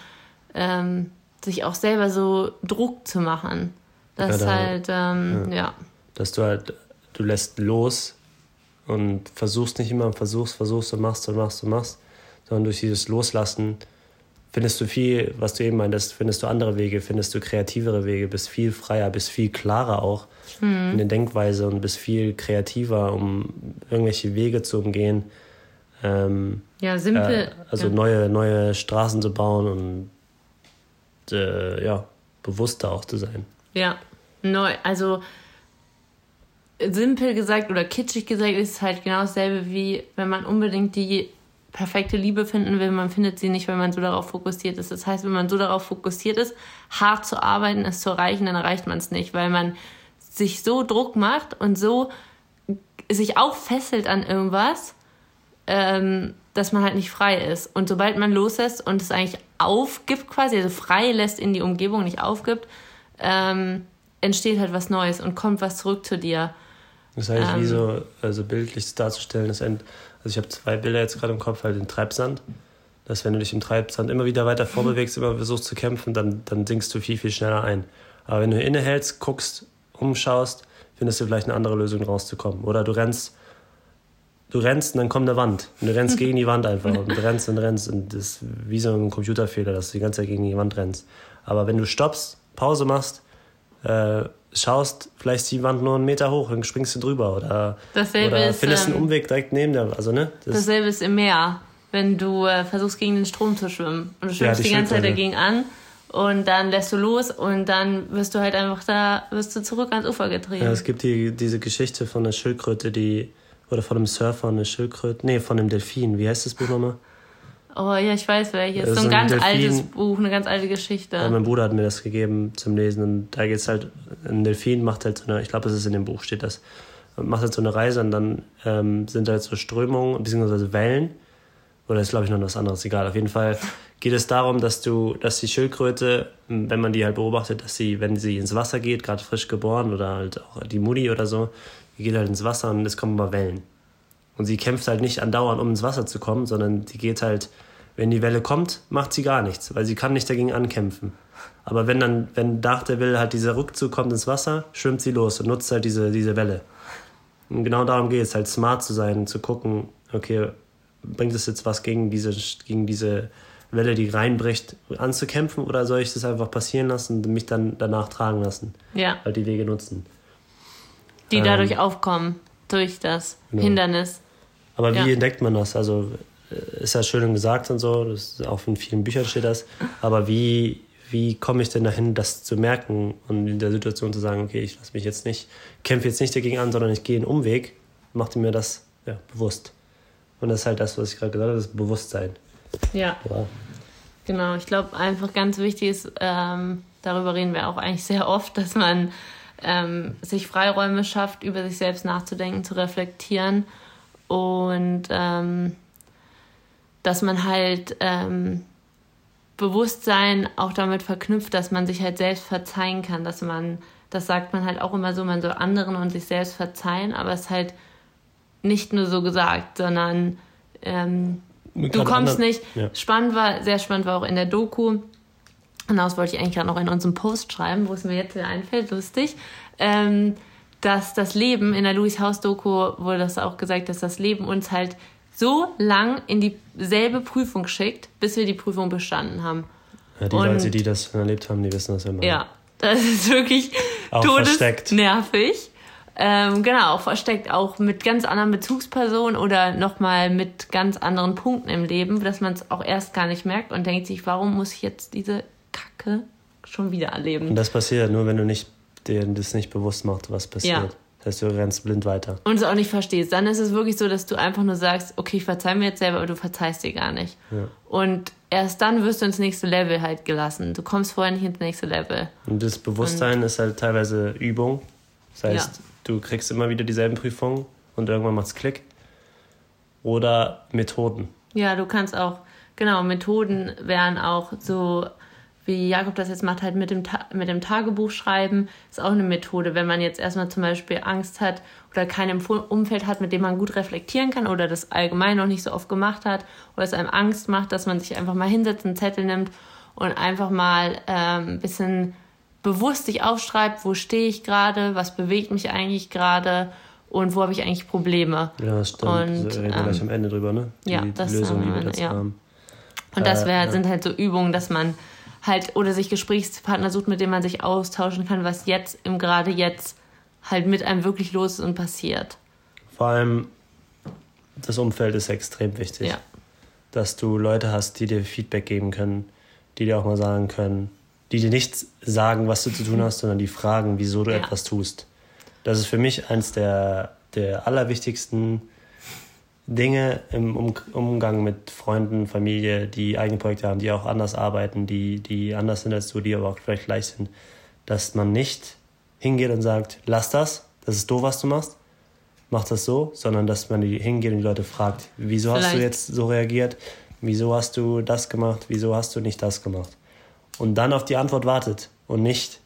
ähm, sich auch selber so Druck zu machen. Das Ja, da- halt, ähm, ja. Dass du halt, du lässt los und versuchst nicht immer, versuchst, versuchst und machst und machst und machst, sondern durch dieses Loslassen findest du viel, was du eben meintest, findest du andere Wege, findest du kreativere Wege, bist viel freier, bist viel klarer auch in der Denkweise und bist viel kreativer, um irgendwelche Wege zu umgehen. Ähm, Ja, simpel. äh, also ja. neue, neue Straßen zu bauen und äh, ja, bewusster auch zu sein. Ja, neu. Also simpel gesagt oder kitschig gesagt ist es halt genau dasselbe wie wenn man unbedingt die perfekte Liebe finden will, man findet sie nicht, weil man so darauf fokussiert ist. Das heißt, wenn man so darauf fokussiert ist, hart zu arbeiten, es zu erreichen, dann erreicht man es nicht, weil man sich so Druck macht und so sich auch fesselt an irgendwas, ähm, dass man halt nicht frei ist. Und sobald man loslässt und es eigentlich aufgibt quasi, also frei lässt in die Umgebung, nicht aufgibt, ähm, entsteht halt was Neues und kommt was zurück zu dir. Das heißt, wie Ähm. so also bildlich darzustellen, ist ein, also ich habe zwei Bilder jetzt gerade im Kopf, halt den Treibsand. Dass wenn du dich im Treibsand immer wieder weiter vorbewegst, immer versuchst zu kämpfen, dann, dann sinkst du viel, viel schneller ein. Aber wenn du innehältst, guckst, umschaust, findest du vielleicht eine andere Lösung rauszukommen. Oder du rennst, du rennst und dann kommt eine Wand. Und du rennst gegen die Wand einfach und du rennst und rennst. Und das ist wie so ein Computerfehler, dass du die ganze Zeit gegen die Wand rennst. Aber wenn du stoppst, Pause machst, äh, schaust, vielleicht ist die Wand nur einen Meter hoch, dann springst du drüber oder, Dasselbe oder ist, findest einen ähm, Umweg direkt neben der, also ne? Das, Dasselbe ist im Meer, wenn du äh, versuchst gegen den Strom zu schwimmen und du Ja, schwimmst die die ganze Zeit dagegen an und dann lässt du los und dann wirst du halt einfach da, wirst du zurück ans Ufer getrieben. ja, es gibt die, diese Geschichte von einer Schildkröte, die, oder von einem Surfer, eine Schildkröte, nee, von einem Delfin, wie heißt das Buch nochmal? oh ja, ich weiß welches. Das So ein ganz Delfin. altes Buch, eine ganz alte Geschichte. Ja, mein Bruder hat mir das gegeben zum Lesen und da geht's halt, ein Delfin macht halt so eine, ich glaube, das ist in dem Buch, steht das, macht halt so eine Reise und dann ähm, sind halt so Strömungen, beziehungsweise Wellen, oder ist glaube ich noch was anderes, egal. Auf jeden Fall geht es darum, dass du, dass die Schildkröte, wenn man die halt beobachtet, dass sie, wenn sie ins Wasser geht, gerade frisch geboren oder halt auch die Mutti oder so, die geht halt ins Wasser und es kommen immer Wellen. Und sie kämpft halt nicht andauernd, um ins Wasser zu kommen, sondern sie geht halt, wenn die Welle kommt, macht sie gar nichts, weil sie kann nicht dagegen ankämpfen. Aber wenn dann, wenn nach der Welle halt dieser Rückzug kommt ins Wasser, schwimmt sie los und nutzt halt diese, diese Welle. Und genau darum geht es, halt smart zu sein, zu gucken, okay, bringt es jetzt was gegen diese, gegen diese Welle, die reinbricht, anzukämpfen oder soll ich das einfach passieren lassen und mich dann danach tragen lassen? ja, Halt die Wege nutzen. Die ähm, dadurch aufkommen, durch das Genau. Hindernis. Aber wie Ja. entdeckt man das? Also äh, ist ja schön gesagt und so, das auch in vielen Büchern steht das. Aber wie, wie komme ich denn dahin, das zu merken und in der Situation zu sagen, okay, ich lasse mich jetzt nicht, kämpfe jetzt nicht dagegen an, sondern ich gehe einen Umweg, machte mir das ja, bewusst. Und das ist halt das, was ich gerade gesagt habe, das Bewusstsein. Ja. Wow. Genau, ich glaube einfach ganz wichtig ist, ähm, darüber reden wir auch eigentlich sehr oft, dass man ähm, sich Freiräume schafft, über sich selbst nachzudenken, zu reflektieren und ähm, dass man halt ähm, Bewusstsein auch damit verknüpft, dass man sich halt selbst verzeihen kann, dass man, das sagt man halt auch immer so, man soll anderen und sich selbst verzeihen, aber es ist halt nicht nur so gesagt, sondern ähm, Du kommst anderen- nicht. Ja. Spannend war, sehr spannend war auch in der Doku. Und das wollte ich eigentlich gerade noch in unserem Post schreiben, wo es mir jetzt wieder einfällt, lustig. Ähm, dass das Leben, in der Louis Haus Doku wurde das auch gesagt, dass das Leben uns halt so lang in dieselbe Prüfung schickt, bis wir die Prüfung bestanden haben. Ja, die Und- Leute, die das erlebt haben, die wissen das immer. Ja, das ist wirklich todesnervig. Ähm, genau, auch versteckt, auch mit ganz anderen Bezugspersonen oder nochmal mit ganz anderen Punkten im Leben, dass man es auch erst gar nicht merkt und denkt sich, warum muss ich jetzt diese Kacke schon wieder Und erleben? das passiert nur, wenn du nicht, dir das nicht bewusst machst, was passiert. Ja. Das heißt, du rennst blind weiter. Und es auch nicht verstehst. Dann ist es wirklich so, dass du einfach nur sagst, okay, ich verzeih mir jetzt selber, aber du verzeihst dir gar nicht. Ja. Und erst dann wirst du ins nächste Level halt gelassen. Du kommst vorher nicht ins nächste Level. Und das Bewusstsein ist halt teilweise Übung. Das heißt, du kriegst immer wieder dieselben Prüfungen und irgendwann macht's Klick. Oder Methoden. Ja, du kannst auch, genau, Methoden wären auch so, wie Jakob das jetzt macht, halt mit dem, Ta mit dem Tagebuch schreiben, ist auch eine Methode. Wenn man jetzt erstmal zum Beispiel Angst hat oder kein Umfeld hat, mit dem man gut reflektieren kann oder das allgemein noch nicht so oft gemacht hat oder es einem Angst macht, dass man sich einfach mal hinsetzt, einen Zettel nimmt und einfach mal ähm, ein bisschen bewusst sich aufschreibt, wo stehe ich gerade, was bewegt mich eigentlich gerade und wo habe ich eigentlich Probleme. Ja, das stimmt. Und, da reden wir gleich am Ende drüber, ne? Die, ja, das die Lösung, die wir jetzt ja. haben. Und das wär, äh, sind halt so Übungen, dass man halt oder sich Gesprächspartner sucht, mit dem man sich austauschen kann, was jetzt im gerade jetzt halt mit einem wirklich los ist und passiert. Vor allem das Umfeld ist extrem wichtig. Ja. Dass du Leute hast, die dir Feedback geben können, die dir auch mal sagen können, die dir nicht sagen, was du zu tun hast, sondern die fragen, wieso du ja. etwas tust. Das ist für mich eins der, der allerwichtigsten Dinge im um Umgang mit Freunden, Familie, die eigene Projekte haben, die auch anders arbeiten, die, die anders sind als du, die aber auch vielleicht gleich sind, dass man nicht hingeht und sagt, lass das, das ist doof, was du machst, mach das so, sondern dass man die hingeht und die Leute fragt, wieso vielleicht. hast du jetzt so reagiert, wieso hast du das gemacht, wieso hast du nicht das gemacht und dann auf die Antwort wartet und nicht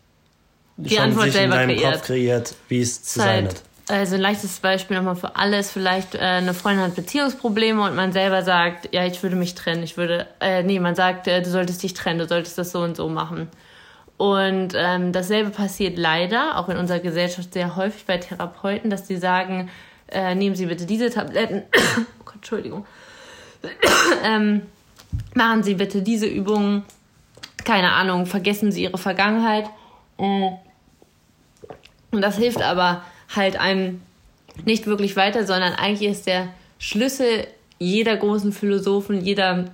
die schon Antwort sich in deinem kreiert. Kopf kreiert, wie es zu sein hat. Also ein leichtes Beispiel nochmal für alles. Vielleicht äh, eine Freundin hat Beziehungsprobleme und man selber sagt, ja, ich würde mich trennen. Ich würde, äh, nee, man sagt, äh, du solltest dich trennen, du solltest das so und so machen. Und ähm, dasselbe passiert leider auch in unserer Gesellschaft sehr häufig bei Therapeuten, dass die sagen, äh, nehmen Sie bitte diese Tabletten. oh Gott, Entschuldigung. ähm, machen Sie bitte diese Übungen keine Ahnung, vergessen sie ihre Vergangenheit. Mm. Und das hilft aber halt einem nicht wirklich weiter, sondern eigentlich ist der Schlüssel jeder großen Philosophen, jeder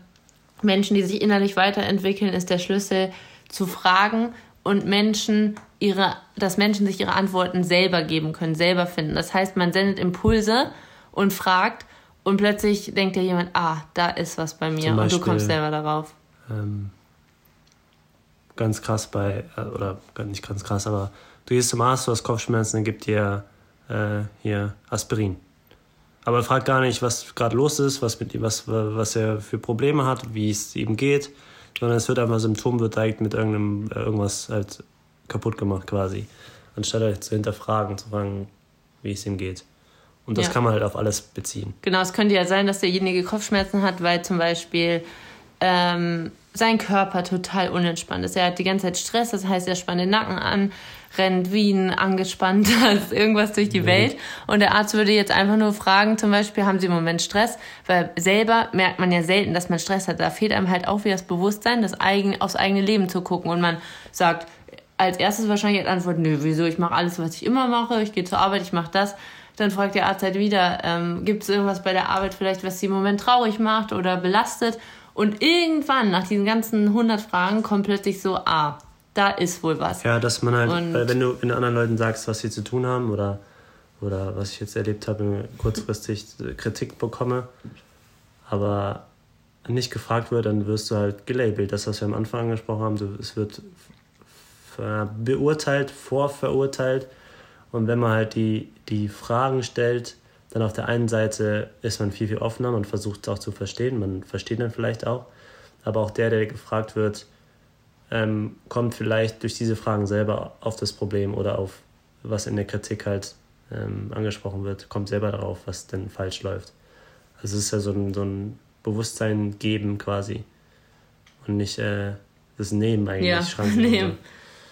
Menschen, die sich innerlich weiterentwickeln, ist der Schlüssel zu fragen und Menschen ihre, dass Menschen sich ihre Antworten selber geben können, selber finden. Das heißt, man sendet Impulse und fragt und plötzlich denkt ja jemand, ah, da ist was bei mir Beispiel, und du kommst selber darauf. Ähm, ganz krass bei, äh, oder nicht ganz krass, aber du gehst zum Arzt, du hast Kopfschmerzen, dann gibt dir äh, hier Aspirin. Aber er fragt gar nicht, was gerade los ist, was, mit, was, was er für Probleme hat, wie es ihm geht, sondern es wird einfach Symptom wird direkt mit irgendeinem, äh, irgendwas halt kaputt gemacht quasi. Anstatt halt zu hinterfragen, zu fragen, wie es ihm geht. Und das ja. kann man halt auf alles beziehen. Genau, es könnte ja sein, dass derjenige Kopfschmerzen hat, weil zum Beispiel ähm, sein Körper total unentspannt ist. Er hat die ganze Zeit Stress, das heißt, er spannt den Nacken an, rennt wie ein angespannter irgendwas durch die mhm. Welt. Und der Arzt würde jetzt einfach nur fragen, zum Beispiel, haben Sie im Moment Stress? Weil selber merkt man ja selten, dass man Stress hat. Da fehlt einem halt auch wieder das Bewusstsein, das eigen, aufs eigene Leben zu gucken. Und man sagt als erstes wahrscheinlich als Antwort, nö, wieso, ich mache alles, was ich immer mache, ich gehe zur Arbeit, ich mache das. Dann fragt der Arzt halt wieder, ähm, gibt es irgendwas bei der Arbeit vielleicht, was Sie im Moment traurig macht oder belastet? Und irgendwann, nach diesen ganzen 100 Fragen, kommt plötzlich so, ah, da ist wohl was. Ja, dass man halt, und wenn du in anderen Leuten sagst, was sie zu tun haben oder, oder was ich jetzt erlebt habe, kurzfristig Kritik bekomme, aber nicht gefragt wird, dann wirst du halt gelabelt. Das, was wir am Anfang angesprochen haben, du, es wird beurteilt, vorverurteilt. Und wenn man halt die, die Fragen stellt, dann auf der einen Seite ist man viel, viel offener, man versucht es auch zu verstehen, man versteht dann vielleicht auch. Aber auch der, der gefragt wird, ähm, kommt vielleicht durch diese Fragen selber auf das Problem oder auf was in der Kritik halt ähm, angesprochen wird, kommt selber darauf, was denn falsch läuft. Also es ist ja so ein, so ein Bewusstsein geben quasi und nicht äh, das Nehmen eigentlich. Ja, nehmen.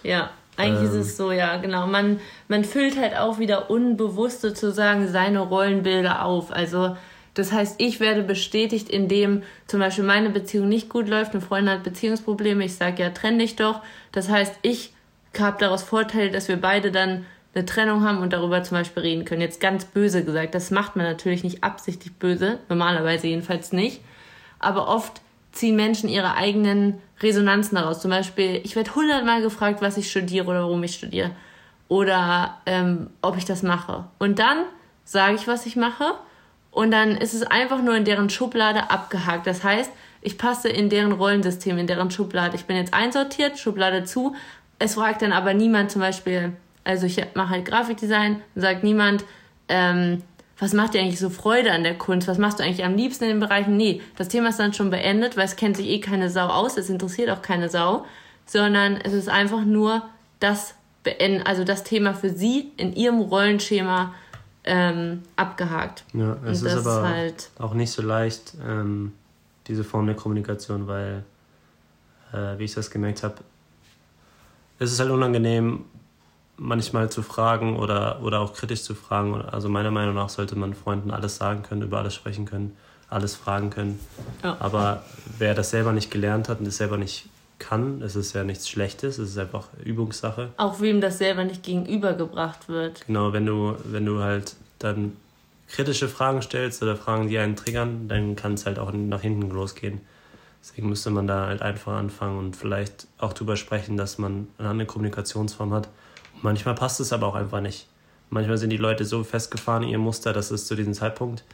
Ja. Eigentlich ähm, ist es so, ja, genau. Man, man füllt halt auch wieder unbewusst sozusagen seine Rollenbilder auf. Also, das heißt, ich werde bestätigt, indem zum Beispiel meine Beziehung nicht gut läuft, eine Freundin hat Beziehungsprobleme, ich sage ja, trenn dich doch. Das heißt, ich habe daraus Vorteile, dass wir beide dann eine Trennung haben und darüber zum Beispiel reden können. Jetzt ganz böse gesagt, das macht man natürlich nicht absichtlich böse, normalerweise jedenfalls nicht. Aber oft ziehen Menschen ihre eigenen Resonanzen daraus. Zum Beispiel, ich werde hundertmal gefragt, was ich studiere oder warum ich studiere. Oder ähm, ob ich das mache. Und dann sage ich, was ich mache. Und dann ist es einfach nur in deren Schublade abgehakt. Das heißt, ich passe in deren Rollensystem, in deren Schublade. Ich bin jetzt einsortiert, Schublade zu. Es fragt dann aber niemand zum Beispiel, Also ich mache halt Grafikdesign, sagt niemand, ähm, was macht dir eigentlich so Freude an der Kunst? Was machst du eigentlich am liebsten in den Bereichen? Nee, das Thema ist dann schon beendet, weil es kennt sich eh keine Sau aus, es interessiert auch keine Sau, sondern es ist einfach nur das beenden, also das Thema für sie in ihrem Rollenschema ähm, abgehakt. Ja, es ist aber halt auch nicht so leicht, ähm, diese Form der Kommunikation, weil, äh, wie ich das gemerkt habe, es ist halt unangenehm, manchmal zu fragen oder, oder auch kritisch zu fragen. Also meiner Meinung nach sollte man Freunden alles sagen können, über alles sprechen können, alles fragen können. Ja. Aber wer das selber nicht gelernt hat und das selber nicht kann, es ist ja nichts Schlechtes, es ist einfach Übungssache. Auch wem das selber nicht gegenübergebracht wird. Genau, wenn du, wenn du halt dann kritische Fragen stellst oder Fragen, die einen triggern, dann kann es halt auch nach hinten losgehen. Deswegen müsste man da halt einfach anfangen und vielleicht auch drüber sprechen, dass man eine Kommunikationsform hat Manchmal passt es aber auch einfach nicht. Manchmal sind die Leute so festgefahren in ihr Muster, dass es zu diesem Zeitpunkt,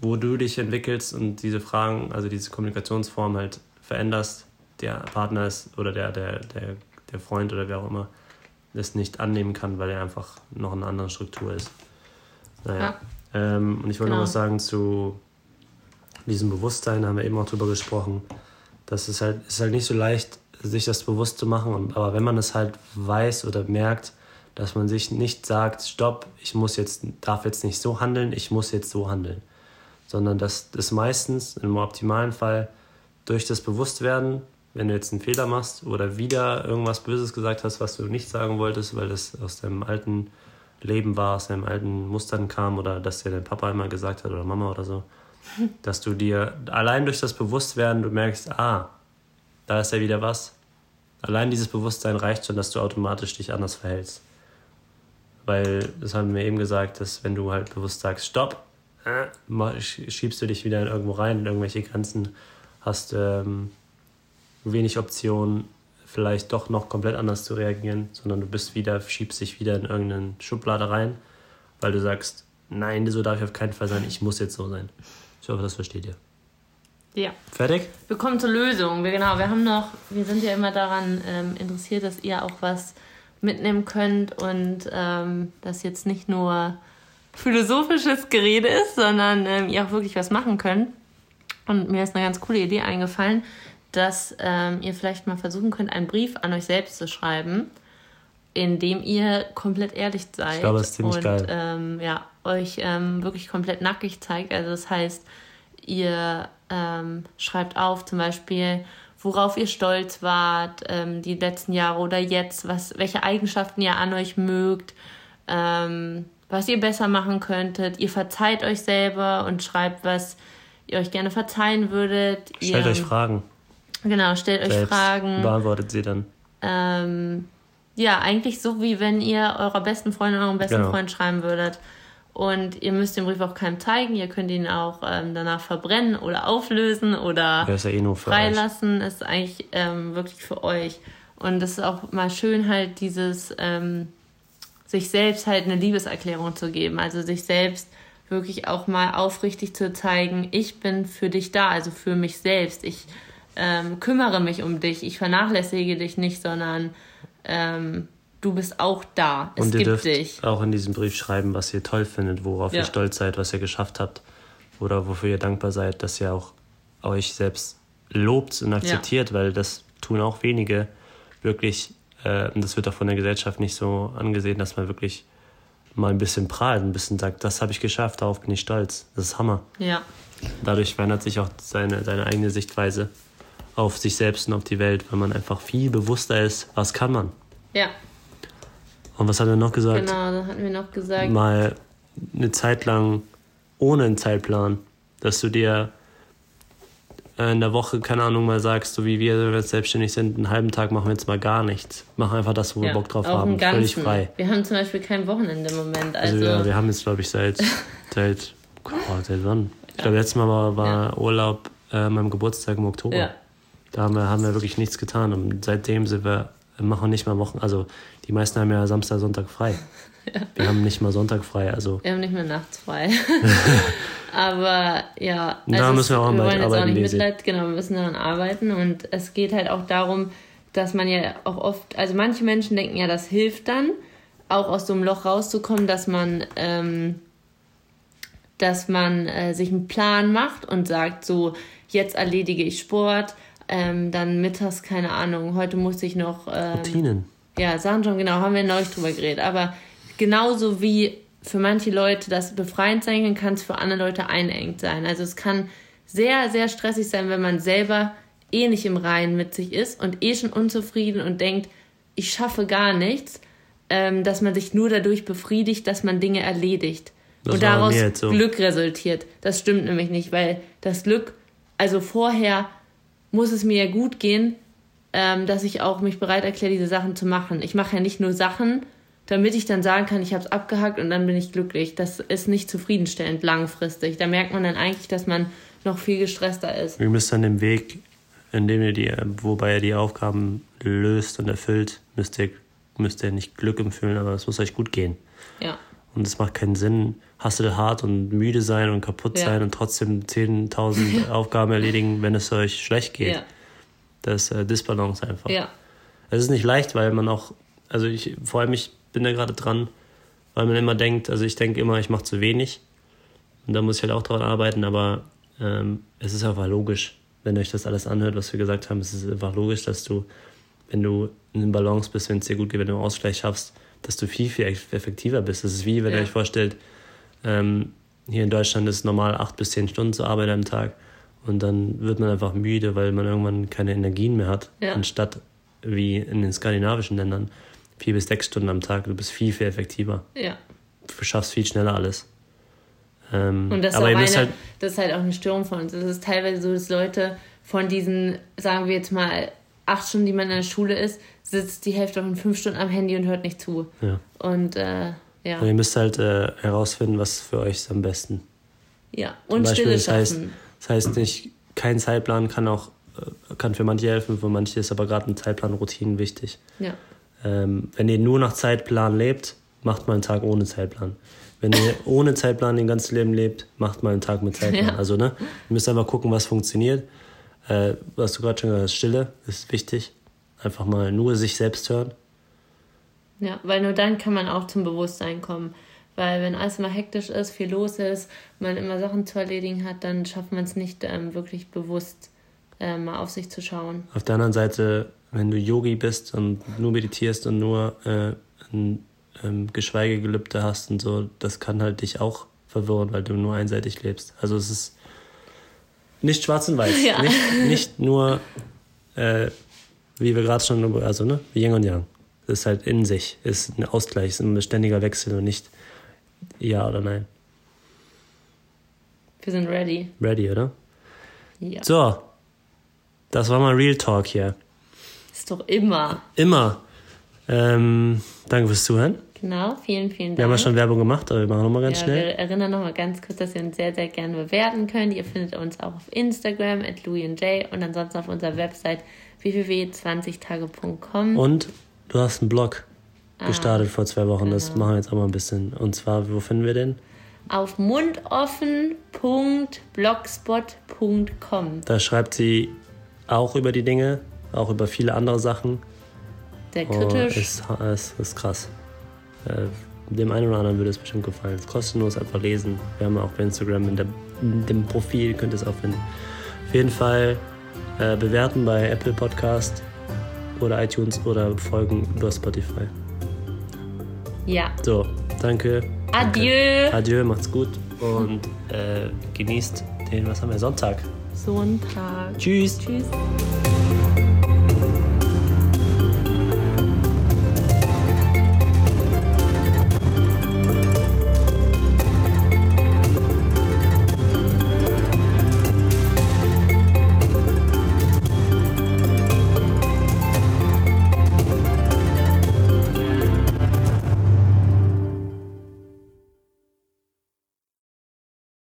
wo du dich entwickelst und diese Fragen, also diese Kommunikationsform halt veränderst, der Partner ist oder der, der, der, der Freund oder wer auch immer das nicht annehmen kann, weil er einfach noch in einer anderen Struktur ist. Naja. Ja. Ähm, und ich wollte genau. noch was sagen zu diesem Bewusstsein, da haben wir eben auch drüber gesprochen. Das ist halt, ist halt nicht so leicht, sich das bewusst zu machen. Und, aber wenn man es halt weiß oder merkt, dass man sich nicht sagt, stopp, ich muss jetzt, darf jetzt nicht so handeln, ich muss jetzt so handeln. Sondern dass das meistens im optimalen Fall durch das Bewusstwerden, wenn du jetzt einen Fehler machst oder wieder irgendwas Böses gesagt hast, was du nicht sagen wolltest, weil das aus deinem alten Leben war, aus deinen alten Mustern kam oder dass dir dein Papa immer gesagt hat oder Mama oder so, dass du dir allein durch das Bewusstwerden, du merkst, ah, da ist ja wieder was. Allein dieses Bewusstsein reicht schon, dass du automatisch dich anders verhältst. Weil, das haben wir eben gesagt, dass wenn du halt bewusst sagst, stopp, äh, schiebst du dich wieder in irgendwo rein, in irgendwelche Grenzen, hast ähm, wenig Optionen, vielleicht doch noch komplett anders zu reagieren, sondern du bist wieder, schiebst dich wieder in irgendeine Schublade rein, weil du sagst, nein, so darf ich auf keinen Fall sein, ich muss jetzt so sein. Ich hoffe, das versteht ihr. Ja. Fertig? Wir kommen zur Lösung. Wir, genau, wir haben noch, wir sind ja immer daran ähm, interessiert, dass ihr auch was mitnehmen könnt und ähm, das jetzt nicht nur philosophisches Gerede ist, sondern ähm, ihr auch wirklich was machen könnt. Und mir ist eine ganz coole Idee eingefallen, dass ähm, ihr vielleicht mal versuchen könnt, einen Brief an euch selbst zu schreiben, in dem ihr komplett ehrlich seid. Ich glaube, das ist ziemlich und, geil. Ähm, ja, euch ähm, wirklich komplett nackig zeigt. Also das heißt, ihr ähm, schreibt auf, zum Beispiel, worauf ihr stolz wart ähm, die letzten Jahre oder jetzt, was, welche Eigenschaften ihr an euch mögt, ähm, was ihr besser machen könntet. Ihr verzeiht euch selber und schreibt, was ihr euch gerne verzeihen würdet. Stellt ihr, euch Fragen. Genau, stellt euch Fragen. Beantwortet sie dann. Ähm, ja, eigentlich so, wie wenn ihr eurer besten Freundin, eurem besten genau. Freund schreiben würdet. Und ihr müsst den Brief auch keinem zeigen. Ihr könnt ihn auch ähm, danach verbrennen oder auflösen oder ja, ist ja eh nur für freilassen. Euch. Ist eigentlich ähm, wirklich für euch. Und es ist auch mal schön, halt dieses ähm, sich selbst halt eine Liebeserklärung zu geben. Also sich selbst wirklich auch mal aufrichtig zu zeigen, ich bin für dich da, also für mich selbst. Ich ähm, kümmere mich um dich, ich vernachlässige dich nicht, sondern ähm, du bist auch da. Es und ihr dürft dich. auch in diesem Brief schreiben, was ihr toll findet, worauf ja. ihr stolz seid, was ihr geschafft habt oder wofür ihr dankbar seid, dass ihr auch euch selbst lobt und akzeptiert, ja. weil das tun auch wenige wirklich. Äh, und das wird auch von der Gesellschaft nicht so angesehen, dass man wirklich mal ein bisschen prahlt, ein bisschen sagt, das habe ich geschafft, darauf bin ich stolz. Das ist Hammer. Ja. Dadurch verändert sich auch seine, seine eigene Sichtweise auf sich selbst und auf die Welt, weil man einfach viel bewusster ist, was kann man. Ja. Und was hat er noch gesagt? Genau, dann hatten wir noch gesagt. Mal eine Zeit lang ohne einen Zeitplan, dass du dir in der Woche, keine Ahnung, mal sagst, so wie wir jetzt selbstständig sind, einen halben Tag machen wir jetzt mal gar nichts. Machen einfach das, wo ja, wir Bock drauf haben. Völlig frei. Wir haben zum Beispiel kein Wochenende im Moment. Also, also ja, wir haben jetzt, glaube ich, seit, seit, oh, seit wann? Ich glaube, letztes Mal war, war ja. Urlaub äh, meinem Geburtstag im Oktober. Ja. Da haben wir, haben wir wirklich nichts getan. Und seitdem sind wir, machen nicht mal Wochen, also die meisten haben ja Samstag, Sonntag frei. Ja. Wir haben nicht mal Sonntag frei. Also. Wir haben nicht mehr nachts frei. Aber ja, also da müssen wir auch wir wollen jetzt auch nicht Mitleid, genau, wir müssen daran arbeiten und es geht halt auch darum, dass man ja auch oft, also manche Menschen denken ja, das hilft dann, auch aus so einem Loch rauszukommen, dass man, ähm, dass man äh, sich einen Plan macht und sagt, so, jetzt erledige ich Sport, ähm, dann mittags, keine Ahnung, heute muss ich noch. Ähm, Routinen. Ja, Sachen schon, genau, haben wir neulich drüber geredet. Aber genauso wie für manche Leute das befreiend sein kann, kann es für andere Leute einengt sein. Also es kann sehr, sehr stressig sein, wenn man selber eh nicht im Reinen mit sich ist und eh schon unzufrieden und denkt, ich schaffe gar nichts, ähm, dass man sich nur dadurch befriedigt, dass man Dinge erledigt. Das und daraus so. Glück resultiert. Das stimmt nämlich nicht, weil das Glück, also vorher muss es mir ja gut gehen, ähm, dass ich auch mich bereit erkläre, diese Sachen zu machen. Ich mache ja nicht nur Sachen, damit ich dann sagen kann, ich habe es abgehakt und dann bin ich glücklich. Das ist nicht zufriedenstellend langfristig. Da merkt man dann eigentlich, dass man noch viel gestresster ist. Ihr müsst dann den Weg, in dem ihr die, wobei ihr die Aufgaben löst und erfüllt, müsst ihr, müsst ihr nicht Glück empfüllen, aber es muss euch gut gehen. Ja, Und es macht keinen Sinn, hustle hart und müde sein und kaputt Ja. sein und trotzdem 10.000 Aufgaben erledigen, wenn es euch schlecht geht. ja, Das ist äh, Disbalance einfach. ja, Es ist nicht leicht, weil man auch, also ich, vor allem ich bin da gerade dran, weil man immer denkt, also ich denke immer, ich mache zu wenig. Und da muss ich halt auch dran arbeiten, aber ähm, es ist einfach logisch, wenn euch das alles anhört, was wir gesagt haben, es ist einfach logisch, dass du, wenn du in Balance bist, wenn es dir gut geht, wenn du einen Ausgleich schaffst, dass du viel, viel effektiver bist. Es ist wie, wenn Ja. ihr euch vorstellt, ähm, hier in Deutschland ist es normal acht bis zehn Stunden zu arbeiten am Tag und dann wird man einfach müde, weil man irgendwann keine Energien mehr hat, Ja. anstatt wie in den skandinavischen Ländern vier bis sechs Stunden am Tag. Du bist viel, viel effektiver. ja. Du schaffst viel schneller alles. Ähm, Und das ist, aber ihr eine, halt, das ist halt auch eine Störung von uns. Es ist teilweise so, dass Leute von diesen, sagen wir jetzt mal, acht Stunden, die man in der Schule ist, sitzt die Hälfte von fünf Stunden am Handy und hört nicht zu. ja. Und äh, ja, Und ihr müsst halt äh, herausfinden, was für euch ist am besten. ja. Zum Und Beispiel, Stille das heißt, schaffen. das heißt nicht, kein Zeitplan kann auch äh, kann für manche helfen, für manche ist aber gerade ein Zeitplan-Routinen wichtig. Ja, Ähm, wenn ihr nur nach Zeitplan lebt, macht mal einen Tag ohne Zeitplan. Wenn ihr ohne Zeitplan den ganzen Leben lebt, macht mal einen Tag mit Zeitplan. Ja. Also, ne? Ihr müsst einfach gucken, was funktioniert. Äh, was du gerade schon gesagt hast, Stille ist wichtig. Einfach mal nur sich selbst hören. Ja, weil nur dann kann man auch zum Bewusstsein kommen. Weil wenn alles immer hektisch ist, viel los ist, man immer Sachen zu erledigen hat, dann schafft man es nicht ähm, wirklich bewusst äh, mal auf sich zu schauen. Auf der anderen Seite, wenn du Yogi bist und nur meditierst und nur äh, ein ähm, Geschweigegelübde hast und so, das kann halt dich auch verwirren, weil du nur einseitig lebst. Also es ist nicht schwarz und weiß. Ja. Nicht, nicht nur, äh, wie wir gerade schon, also ne, wie Yin und Yang. Das ist halt in sich, ist ein Ausgleich, ist ein ständiger Wechsel und nicht ja oder nein. Wir sind ready. Ready, oder? Ja. So, das war mal Real Talk hier. Ist doch immer. Immer. Ähm, danke fürs Zuhören. Genau, vielen, vielen Dank. Wir haben ja schon Werbung gemacht, aber wir machen nochmal ganz ja, schnell. Wir erinnern nochmal ganz kurz, dass ihr uns sehr, sehr gerne bewerten könnt. Ihr findet uns auch auf Instagram at louisandj und ansonsten auf unserer Website www.20tage.com. Und du hast einen Blog gestartet vor zwei Wochen. Das genau. machen wir jetzt auch mal ein bisschen. Und zwar, wo finden wir den? Auf mundoffen.blogspot.com. Da schreibt sie auch über die Dinge, auch über viele andere Sachen. Sehr Oh, kritisch. ist, ist, ist krass. Äh, dem einen oder anderen würde es bestimmt gefallen. Es ist kostenlos, einfach lesen. Wir haben auch bei Instagram in, der, in dem Profil, könnt ihr es auch finden. Auf jeden Fall äh, bewerten bei Apple Podcast oder iTunes oder folgen über Spotify. ja. So, danke. Adieu. Adieu, macht's gut und äh, genießt den, was haben wir, Sonntag. Sonntag. Tschüss. Tschüss.